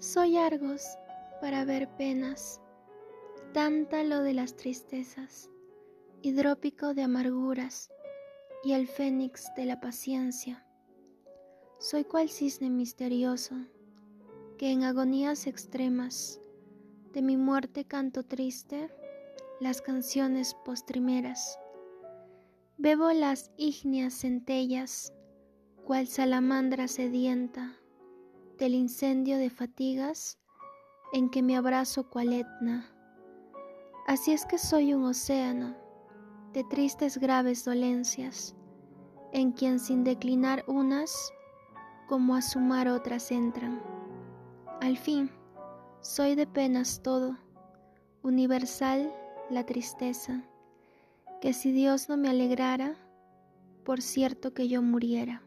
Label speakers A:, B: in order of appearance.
A: Soy Argos para ver penas, tántalo de las tristezas, hidrópico de amarguras y el fénix de la paciencia. Soy cual cisne misterioso que en agonías extremas de mi muerte canto triste las canciones postrimeras. Bebo las ígneas centellas, cual salamandra sedienta del incendio de fatigas en que me abrazo cual etna. Así es que soy un océano de tristes graves dolencias, en quien sin declinar unas, como a sumar otras entran. Al fin, soy de penas todo, universal la tristeza, que si Dios no me alegrara, por cierto que yo muriera.